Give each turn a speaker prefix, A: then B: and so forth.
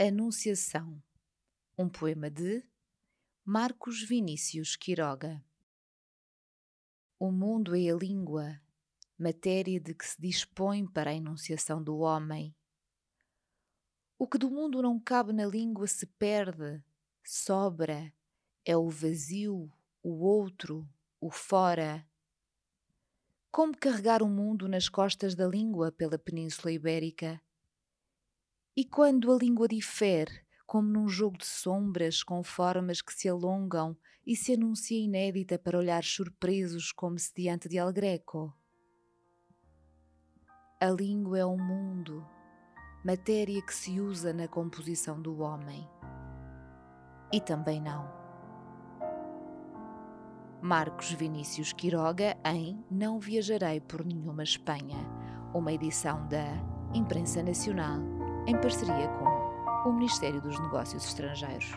A: Anunciação, um poema de Marcos Vinícius Quiroga. O mundo é a língua, matéria de que se dispõe para a enunciação do homem. O que do mundo não cabe na língua se perde, sobra, é o vazio, o outro, o fora. Como carregar o mundo nas costas da língua pela Península Ibérica? E quando a língua difere, como num jogo de sombras com formas que se alongam e se anuncia inédita para olhares surpresos como se diante de El Greco? A língua é um mundo, matéria que se usa na composição do homem. E também não. Marcos Vinícius Quiroga em Não Viajarei por Nenhuma Espanha, uma edição da Imprensa Nacional em parceria com o Ministério dos Negócios Estrangeiros.